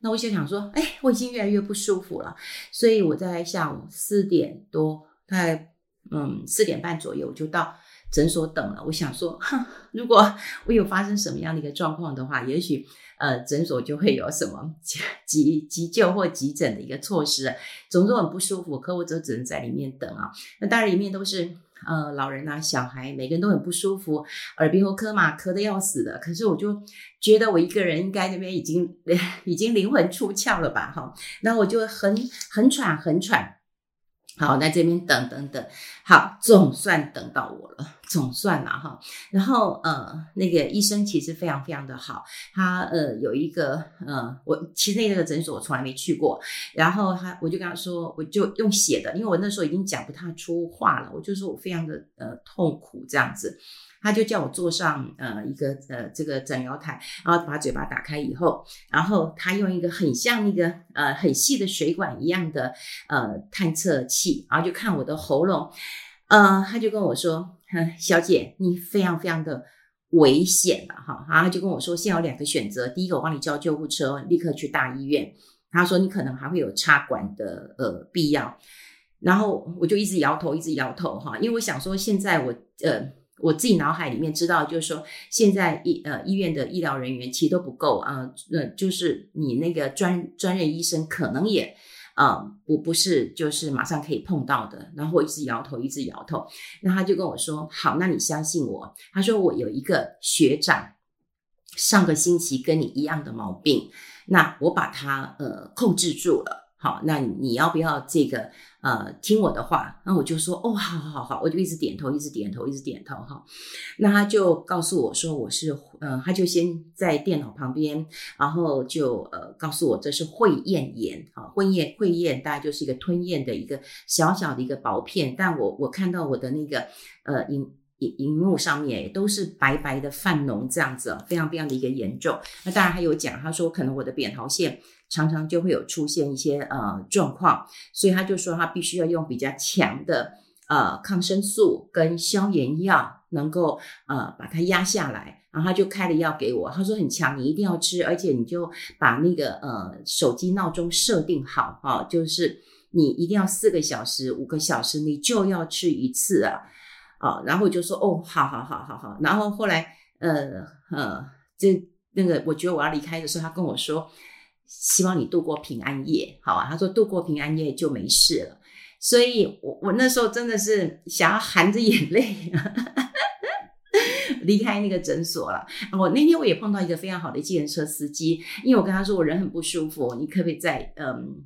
那我就想说，哎，我已经越来越不舒服了，所以我在下午四点多，大概嗯四点半左右我就到诊所等了。我想说，哼，如果我有发生什么样的一个状况的话，也许呃诊所就会有什么急急救或急诊的一个措施。总之很不舒服，可我就只能在里面等啊。那当然里面都是。呃，老人啊，小孩，每个人都很不舒服，耳鼻喉科嘛，咳得要死的。可是我就觉得我一个人应该那边已经 已经灵魂出窍了吧，哈。那我就很很喘，很喘。好，那这边等等等，好，总算等到我了，总算了哈。然后呃，那个医生其实非常非常的好，他呃有一个呃，我其实那个诊所我从来没去过，然后他我就跟他说，我就用写的，因为我那时候已经讲不太出话了，我就说我非常的呃痛苦这样子。他就叫我坐上呃一个呃这个诊疗台，然后把嘴巴打开以后，然后他用一个很像那个呃很细的水管一样的呃探测器，然后就看我的喉咙，呃他就跟我说，小姐你非常非常的危险了哈，然后他就跟我说，现在有两个选择，第一个我帮你叫救护车，立刻去大医院，他说你可能还会有插管的呃必要，然后我就一直摇头一直摇头哈，因为我想说现在我呃。我自己脑海里面知道，就是说，现在医呃医院的医疗人员其实都不够啊，呃，就是你那个专专任医生可能也、呃、不不是就是马上可以碰到的。然后我一直摇头，一直摇头。那他就跟我说：“好，那你相信我。”他说：“我有一个学长，上个星期跟你一样的毛病，那我把他呃控制住了。”好，那你要不要这个呃听我的话？那我就说哦，好好好好，我就一直点头，一直点头，一直点头哈。那他就告诉我说我是呃，他就先在电脑旁边，然后就呃告诉我这是会咽炎啊，会咽会咽大概就是一个吞咽的一个小小的一个薄片，但我我看到我的那个呃荧荧荧幕上面都是白白的泛脓这样子，非常非常的一个严重。那当然还有讲，他说可能我的扁桃腺。常常就会有出现一些呃状况，所以他就说他必须要用比较强的呃抗生素跟消炎药，能够呃把它压下来。然后他就开了药给我，他说很强，你一定要吃，而且你就把那个呃手机闹钟设定好哈、哦，就是你一定要四个小时、五个小时你就要吃一次啊啊、哦。然后我就说哦，好好好好好。然后后来呃呃，这那个我觉得我要离开的时候，他跟我说。希望你度过平安夜，好啊。他说度过平安夜就没事了，所以我我那时候真的是想要含着眼泪 离开那个诊所了。我那天我也碰到一个非常好的计程车司机，因为我跟他说我人很不舒服，你可不可以在嗯。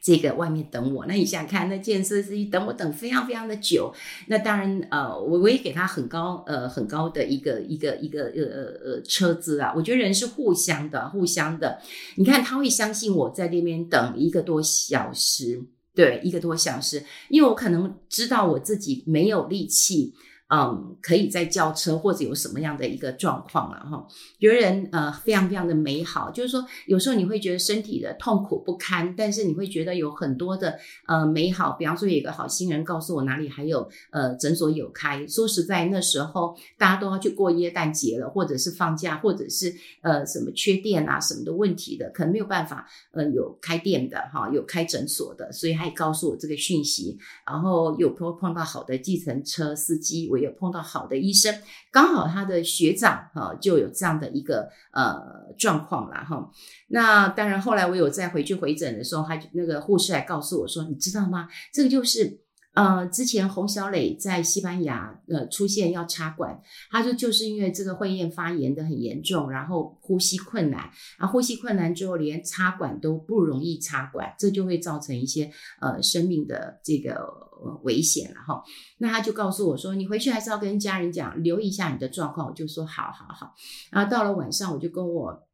这个外面等我，那你想看那健身司机等我等非常非常的久，那当然呃，我我也给他很高呃很高的一个一个一个呃呃呃车资啊，我觉得人是互相的互相的，你看他会相信我在那边等一个多小时，对，一个多小时，因为我可能知道我自己没有力气。嗯，可以再叫车或者有什么样的一个状况了哈？觉得人呃非常非常的美好，就是说有时候你会觉得身体的痛苦不堪，但是你会觉得有很多的呃美好。比方说有一个好心人告诉我哪里还有呃诊所有开，说实在那时候大家都要去过耶诞节了，或者是放假，或者是呃什么缺电啊什么的问题的，可能没有办法呃有开店的哈，有开诊所的，所以他也告诉我这个讯息，然后有碰碰到好的计程车司机。有碰到好的医生，刚好他的学长哈就有这样的一个呃状况了哈。那当然，后来我有再回去回诊的时候，他那个护士还告诉我说：“你知道吗？这个就是。”呃，之前洪小磊在西班牙呃出现要插管，他说就是因为这个会厌发炎的很严重，然后呼吸困难，啊呼吸困难之后连插管都不容易插管，这就会造成一些呃生命的这个危险了哈。那他就告诉我说，你回去还是要跟家人讲，留意一下你的状况。我就说好好好。然后到了晚上，我就跟我。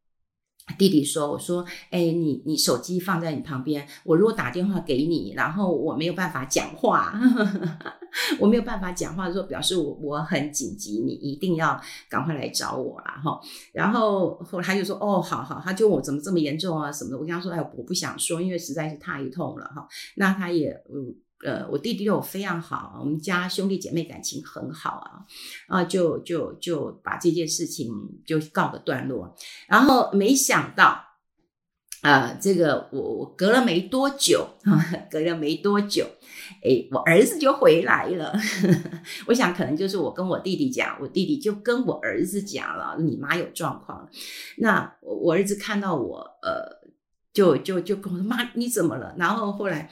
弟弟说：“我说，哎，你你手机放在你旁边，我如果打电话给你，然后我没有办法讲话，呵 呵我没有办法讲话的时候，表示我我很紧急，你一定要赶快来找我啦。哈。然后后来他就说，哦，好好，他就问我怎么这么严重啊什么的，我跟他说，哎，我不想说，因为实在是太痛了哈。那他也嗯。”呃，我弟弟对我非常好，我们家兄弟姐妹感情很好啊，啊，就就就把这件事情就告个段落，然后没想到，啊、呃，这个我我隔了没多久，隔了没多久，诶，我儿子就回来了。我想可能就是我跟我弟弟讲，我弟弟就跟我儿子讲了，你妈有状况。那我儿子看到我，呃，就就就跟我说：“妈，你怎么了？”然后后来，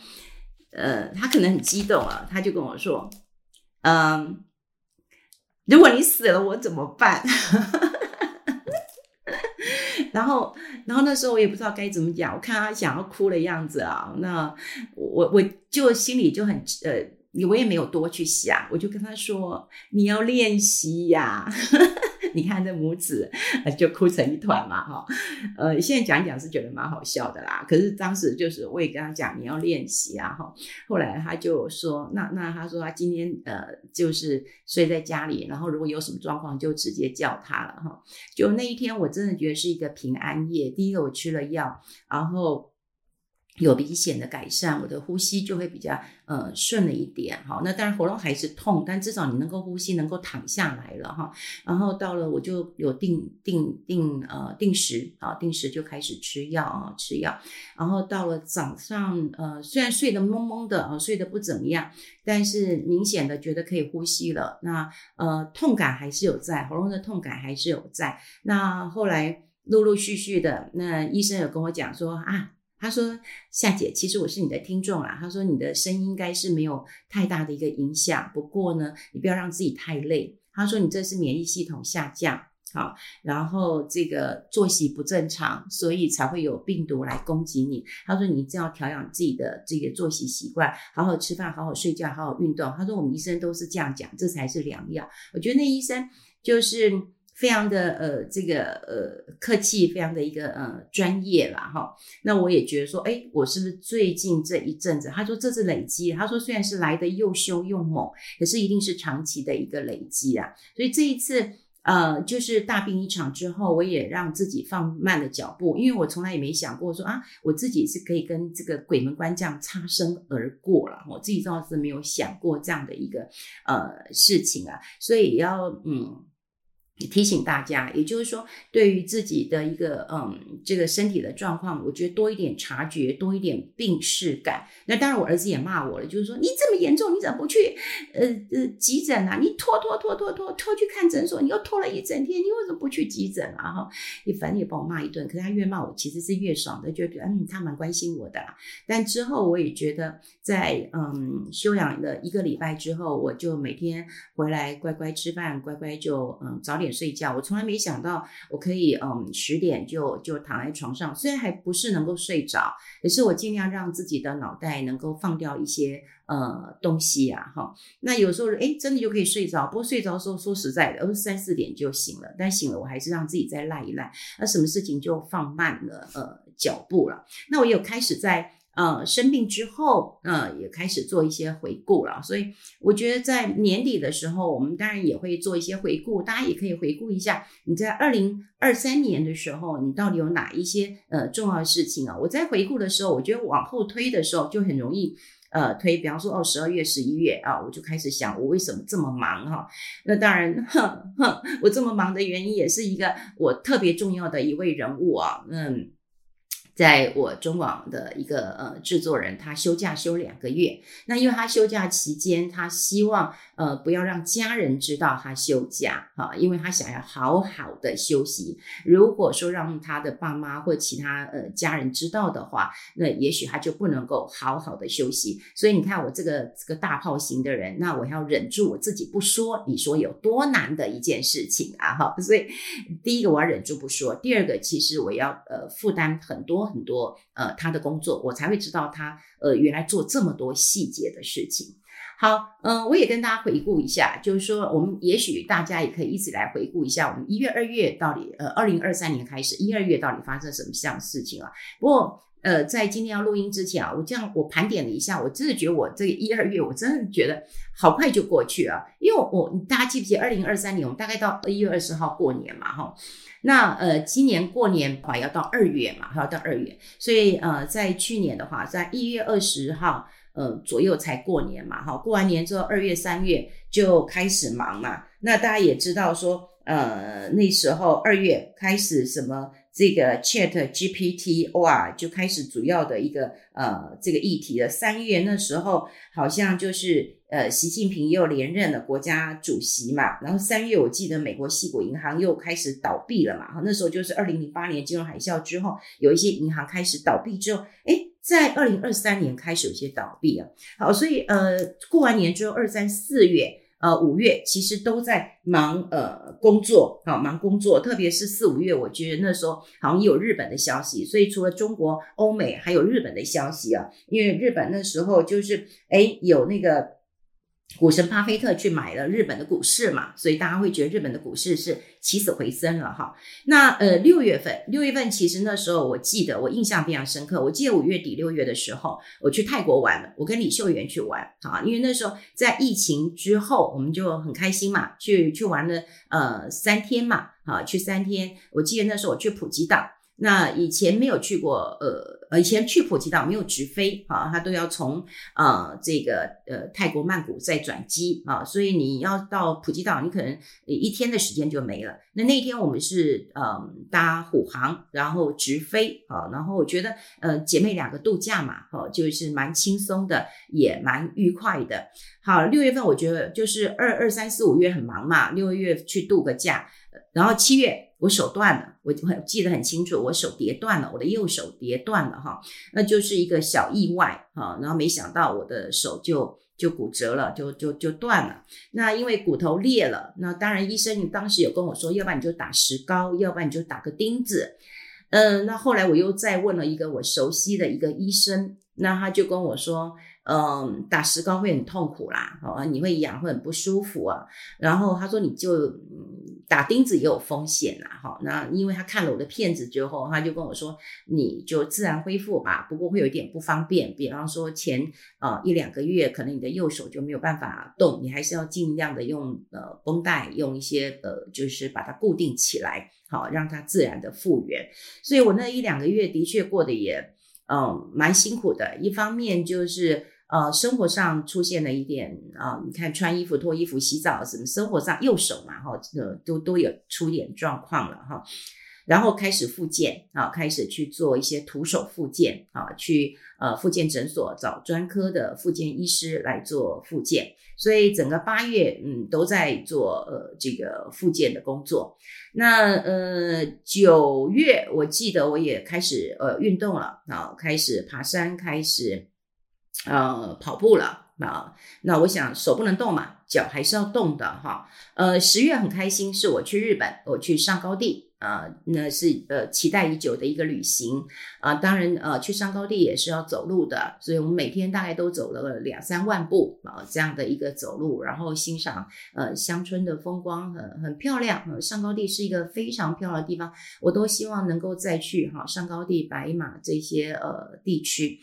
呃，他可能很激动啊，他就跟我说：“嗯，如果你死了，我怎么办？” 然后，然后那时候我也不知道该怎么讲，我看他想要哭的样子啊，那我我就心里就很呃，我也没有多去想，我就跟他说：“你要练习呀。”你看这母子就哭成一团嘛，哈，呃，现在讲一讲是觉得蛮好笑的啦。可是当时就是我也跟他讲，你要练习啊，哈。后来他就说，那那他说他今天呃就是睡在家里，然后如果有什么状况就直接叫他了，哈。就那一天我真的觉得是一个平安夜。第一个我吃了药，然后。有明显的改善，我的呼吸就会比较呃顺了一点哈。那当然喉咙还是痛，但至少你能够呼吸，能够躺下来了哈。然后到了我就有定定定呃定时啊，定时就开始吃药啊，吃药。然后到了早上呃，虽然睡得蒙蒙的啊，睡得不怎么样，但是明显的觉得可以呼吸了。那呃痛感还是有在，喉咙的痛感还是有在。那后来陆陆续续的，那医生有跟我讲说啊。他说：“夏姐，其实我是你的听众啦。他说你的声音应该是没有太大的一个影响，不过呢，你不要让自己太累。他说你这是免疫系统下降，好，然后这个作息不正常，所以才会有病毒来攻击你。他说你一定要调养自己的这个作息习惯，好好吃饭，好好睡觉，好好运动。他说我们医生都是这样讲，这才是良药。我觉得那医生就是。”非常的呃，这个呃客气，非常的一个呃专业啦哈。那我也觉得说，哎，我是不是最近这一阵子？他说这是累积，他说虽然是来的又凶又猛，可是一定是长期的一个累积啊。所以这一次呃，就是大病一场之后，我也让自己放慢了脚步，因为我从来也没想过说啊，我自己是可以跟这个鬼门关这样擦身而过了。我自己倒是没有想过这样的一个呃事情啊，所以要嗯。提醒大家，也就是说，对于自己的一个嗯，这个身体的状况，我觉得多一点察觉，多一点病视感。那当然，我儿子也骂我了，就是说你这么严重，你怎么不去呃呃急诊啊？你拖拖拖拖拖拖去看诊所，你又拖了一整天，你为什么不去急诊啊？哈，你反正也把我骂一顿。可是他越骂我，其实是越爽的，就觉得嗯，他蛮关心我的啦。但之后我也觉得在，嗯休养了一个礼拜之后，我就每天回来乖乖吃饭，乖乖就嗯早。点睡觉，我从来没想到我可以，嗯，十点就就躺在床上，虽然还不是能够睡着，可是我尽量让自己的脑袋能够放掉一些呃东西啊，哈。那有时候，哎，真的就可以睡着。不过睡着的时候，说实在的，而是三四点就醒了。但醒了，我还是让自己再赖一赖，那什么事情就放慢了呃脚步了。那我有开始在。呃，生病之后，呃，也开始做一些回顾了。所以我觉得在年底的时候，我们当然也会做一些回顾。大家也可以回顾一下，你在二零二三年的时候，你到底有哪一些呃重要的事情啊？我在回顾的时候，我觉得往后推的时候就很容易呃推。比方说，哦，十二月、十一月啊，我就开始想，我为什么这么忙哈？那当然，哼哼，我这么忙的原因也是一个我特别重要的一位人物啊，嗯。在我中广的一个呃制作人，他休假休两个月。那因为他休假期间，他希望呃不要让家人知道他休假哈，因为他想要好好的休息。如果说让他的爸妈或其他呃家人知道的话，那也许他就不能够好好的休息。所以你看我这个这个大炮型的人，那我要忍住我自己不说，你说有多难的一件事情啊哈。所以第一个我要忍住不说，第二个其实我要呃负担很多。很多呃，他的工作我才会知道他呃原来做这么多细节的事情。好，嗯、我也跟大家回顾一下，就是说我们也许大家也可以一起来回顾一下，我们一月、二月到底呃，二零二三年开始一、二月到底发生什么样的事情啊？不过呃，在今天要录音之前啊，我这样我盘点了一下，我真的觉得我这个一、二月我真的觉得好快就过去了，因为我，大家记不记得二零二三年我们大概到一月二十号过年嘛，哈。那呃，今年过年的话要到二月嘛，要到二月，所以呃，在去年的话，在一月二十号呃左右才过年嘛，哈，过完年之后二月三月就开始忙嘛。那大家也知道说，呃，那时候二月开始什么这个 Chat GPT 哇，就开始主要的一个呃这个议题了。三月那时候好像就是呃习近平又连任了国家主席嘛，然后三月我记得美国矽谷银行又开始倒闭了嘛，哈那时候就是二零零八年金融海啸之后，有一些银行开始倒闭之后，诶，在二零二三年开始有些倒闭啊。好，所以呃过完年之后二三四月。呃，五月其实都在忙呃工作，好忙工作，特别是四五月，我觉得那时候好像有日本的消息，所以除了中国、欧美，还有日本的消息啊，因为日本那时候就是诶有那个。股神巴菲特去买了日本的股市嘛，所以大家会觉得日本的股市是起死回生了哈。那呃六月份，六月份其实那时候我记得我印象非常深刻，我记得五月底六月的时候我去泰国玩了，我跟李秀媛去玩啊，因为那时候在疫情之后，我们就很开心嘛，去去玩了呃三天嘛，啊去三天，我记得那时候我去普吉岛。那以前没有去过，呃呃，以前去普吉岛没有直飞啊，他都要从呃这个呃泰国曼谷再转机啊，所以你要到普吉岛，你可能一天的时间就没了。那那天我们是呃搭虎航，然后直飞啊，然后我觉得呃姐妹两个度假嘛，哦，就是蛮轻松的，也蛮愉快的。好，六月份我觉得就是二二三四五月很忙嘛，六月去度个假，然后七月。我手断了，我我记得很清楚，我手跌断了，我的右手跌断了哈，那就是一个小意外哈，然后没想到我的手就就骨折了，就就就断了。那因为骨头裂了，那当然医生你当时有跟我说，要不然你就打石膏，要不然你就打个钉子。嗯，那后来我又再问了一个我熟悉的一个医生，那他就跟我说。嗯，打石膏会很痛苦啦，哦，你会痒，会很不舒服啊。然后他说，你就打钉子也有风险啦，哈。那因为他看了我的片子之后，他就跟我说，你就自然恢复吧，不过会有一点不方便，比方说前呃一两个月，可能你的右手就没有办法动，你还是要尽量的用呃绷带，用一些呃就是把它固定起来，好让它自然的复原。所以我那一两个月的确过得也嗯蛮辛苦的，一方面就是。呃，生活上出现了一点啊、你看穿衣服、脱衣服、洗澡什么，生活上右手嘛，哈，呃，都都有出点状况了哈。然后开始复健啊，开始去做一些徒手复健啊，去呃复健诊所找专科的复健医师来做复健。所以整个八月，嗯，都在做呃这个复健的工作。那呃九月，我记得我也开始呃运动了啊，开始爬山，开始。呃，跑步了啊，那我想手不能动嘛，脚还是要动的哈。呃，十月很开心，是我去日本，我去上高地啊，那是呃期待已久的一个旅行啊。当然呃，去上高地也是要走路的，所以我们每天大概都走了两三万步啊，这样的一个走路，然后欣赏呃乡村的风光，很很漂亮。呃，上高地是一个非常漂亮的地方，我都希望能够再去哈，上高地、白马这些呃地区。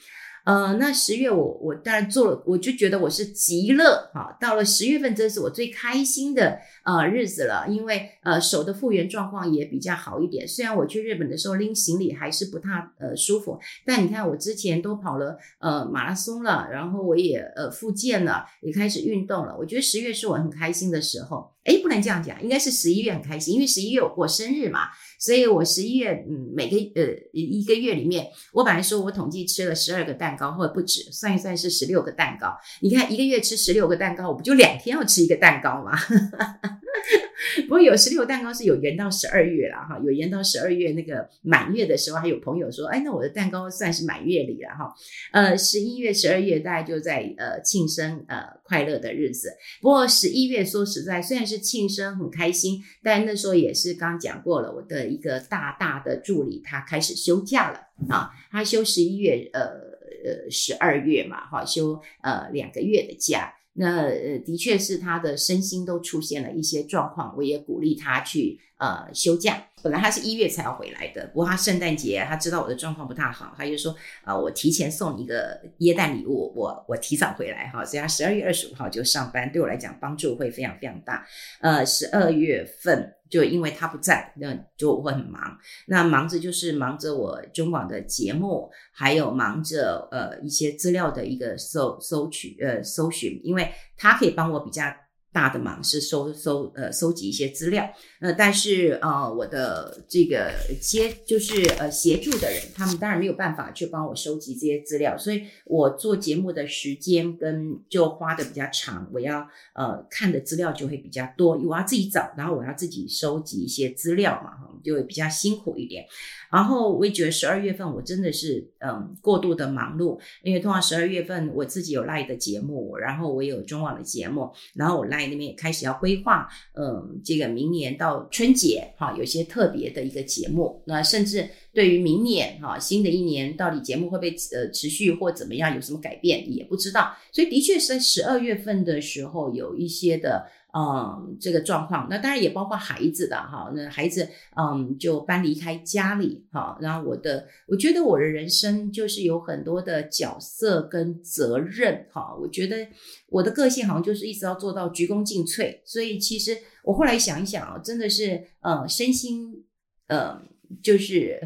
呃，那十月我我当然做了，我就觉得我是极乐哈。到了十月份，这是我最开心的呃日子了，因为呃手的复原状况也比较好一点。虽然我去日本的时候拎行李还是不太呃舒服，但你看我之前都跑了呃马拉松了，然后我也呃复健了，也开始运动了。我觉得十月是我很开心的时候。哎，不能这样讲，应该是十一月很开心，因为十一月我过生日嘛。所以我十一月，嗯，每个呃一个月里面，我本来说我统计吃了十二个蛋糕，或者不止，算一算是十六个蛋糕。你看一个月吃十六个蛋糕，我不就两天要吃一个蛋糕吗？不过有十六蛋糕是有延到十二月了哈，有延到十二月那个满月的时候，还有朋友说，哎，那我的蛋糕算是满月礼了哈。呃，十一月、十二月大概就在呃庆生呃快乐的日子。不过十一月说实在，虽然是庆生很开心，但那时候也是刚讲过了，我的一个大大的助理他开始休假了啊，他休十一月呃呃十二月嘛哈，休呃两个月的假。那呃，的确是他的身心都出现了一些状况，我也鼓励他去呃休假。本来他是一月才要回来的，不过他圣诞节他知道我的状况不太好，他就说啊、呃，我提前送一个耶诞礼物，我我提早回来哈，所以他十二月二十五号就上班，对我来讲帮助会非常非常大。呃，十二月份就因为他不在，那就会很忙，那忙着就是忙着我中广的节目，还有忙着呃一些资料的一个搜搜取呃搜寻，因为他可以帮我比较大的忙是收收呃收集一些资料，呃，但是呃我的这个接就是呃协助的人，他们当然没有办法去帮我收集这些资料，所以我做节目的时间跟就花的比较长，我要呃看的资料就会比较多，我要自己找，然后我要自己收集一些资料嘛，就会比较辛苦一点。然后我也觉得十二月份我真的是嗯过度的忙碌，因为通常十二月份我自己有 live 的节目，然后我有中网的节目，然后我 Line 那边也开始要规划，嗯，这个明年到春节哈，有些特别的一个节目，那甚至对于明年哈新的一年到底节目会不会呃持续或怎么样，有什么改变也不知道，所以的确是在十二月份的时候有一些的。嗯，这个状况，那当然也包括孩子的哈，那孩子嗯就搬离开家里哈，然后我的，我觉得我的人生就是有很多的角色跟责任哈，我觉得我的个性好像就是一直要做到鞠躬尽瘁，所以其实我后来想一想啊，真的是呃身心呃就是。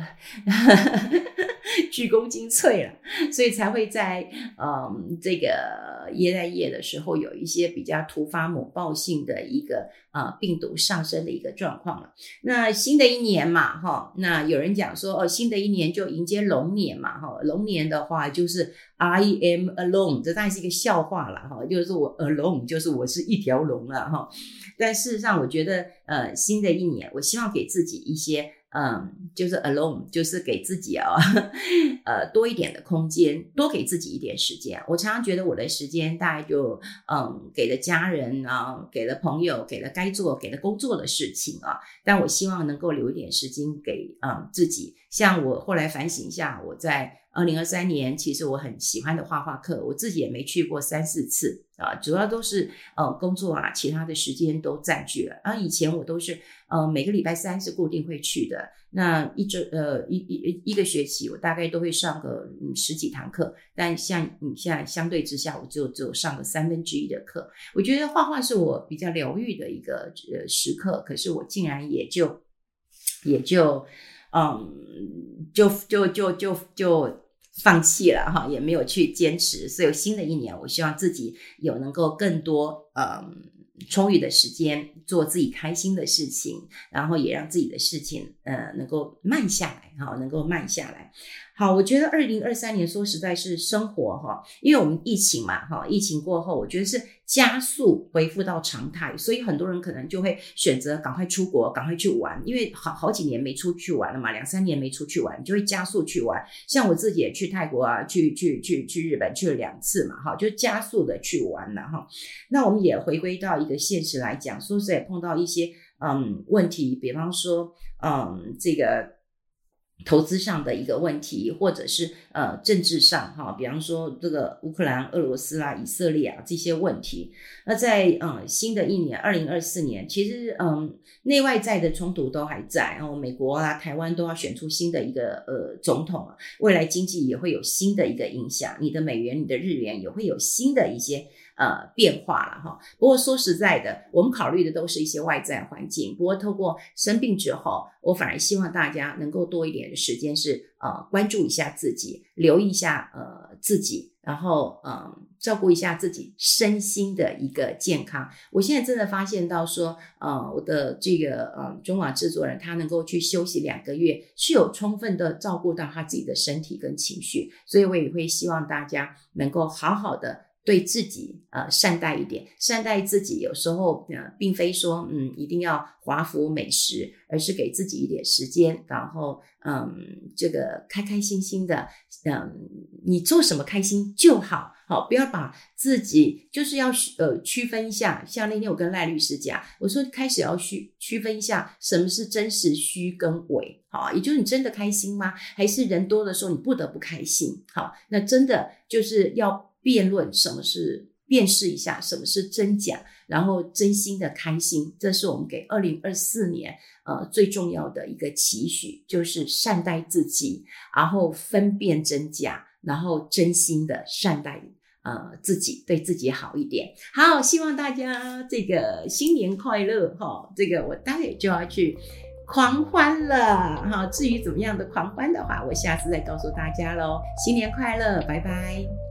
鞠躬尽瘁了，所以才会在嗯这个耶诞夜的时候有一些比较突发猛爆性的一个呃病毒上升的一个状况了。那新的一年嘛，哈，那有人讲说哦，新的一年就迎接龙年嘛，哈，龙年的话就是 I am alone，这当然是一个笑话了，哈，就是我 alone，就是我是一条龙了，哈。但事实上，我觉得呃新的一年，我希望给自己一些。嗯，就是 alone，就是给自己啊、哦，呃，多一点的空间，多给自己一点时间。我常常觉得我的时间大概就嗯，给了家人啊，给了朋友，给了该做、给了工作的事情啊。但我希望能够留一点时间给嗯自己。像我后来反省一下，我在。二零二三年，其实我很喜欢的画画课，我自己也没去过三四次啊，主要都是呃工作啊，其他的时间都占据了。啊以前我都是呃每个礼拜三是固定会去的，那一周呃一一一个学期我大概都会上个嗯十几堂课，但像你现在相对之下，我就只有上个三分之一的课。我觉得画画是我比较疗愈的一个呃时刻，可是我竟然也就也就嗯就就就就就。放弃了哈，也没有去坚持，所以新的一年，我希望自己有能够更多嗯充裕的时间做自己开心的事情，然后也让自己的事情呃能够慢下来哈，能够慢下来。好，我觉得二零二三年说实在是生活哈，因为我们疫情嘛哈，疫情过后，我觉得是加速恢复到常态，所以很多人可能就会选择赶快出国，赶快去玩，因为好好几年没出去玩了嘛，两三年没出去玩，就会加速去玩。像我自己也去泰国啊，去去去去日本去了两次嘛，哈，就加速的去玩了哈。那我们也回归到一个现实来讲，说实在碰到一些嗯问题，比方说嗯这个。投资上的一个问题，或者是呃政治上哈，比方说这个乌克兰、俄罗斯啊、以色列啊这些问题。那在嗯新的一年二零二四年，其实嗯内外在的冲突都还在，然后美国啊、台湾都要选出新的一个呃总统啊，未来经济也会有新的一个影响，你的美元、你的日元也会有新的一些。呃，变化了哈。不过说实在的，我们考虑的都是一些外在环境。不过透过生病之后，我反而希望大家能够多一点的时间是呃关注一下自己，留意一下呃自己，然后嗯、照顾一下自己身心的一个健康。我现在真的发现到说，呃我的这个呃中网制作人他能够去休息两个月，是有充分的照顾到他自己的身体跟情绪。所以我也会希望大家能够好好的。对自己呃善待一点，善待自己。有时候呃，并非说嗯一定要华服美食，而是给自己一点时间，然后嗯这个开开心心的，嗯你做什么开心就好，好不要把自己就是要呃区分一下。像那天我跟赖律师讲，我说开始要区区分一下什么是真实虚跟伪，好，也就是你真的开心吗？还是人多的时候你不得不开心？好，那真的就是要。辩论什么是辨识一下什么是真假，然后真心的开心，这是我们给二零二四年呃最重要的一个期许，就是善待自己，然后分辨真假，然后真心的善待呃自己，对自己好一点。好，希望大家这个新年快乐哈、哦！这个我待会就要去狂欢了哈。至于怎么样的狂欢的话，我下次再告诉大家喽。新年快乐，拜拜。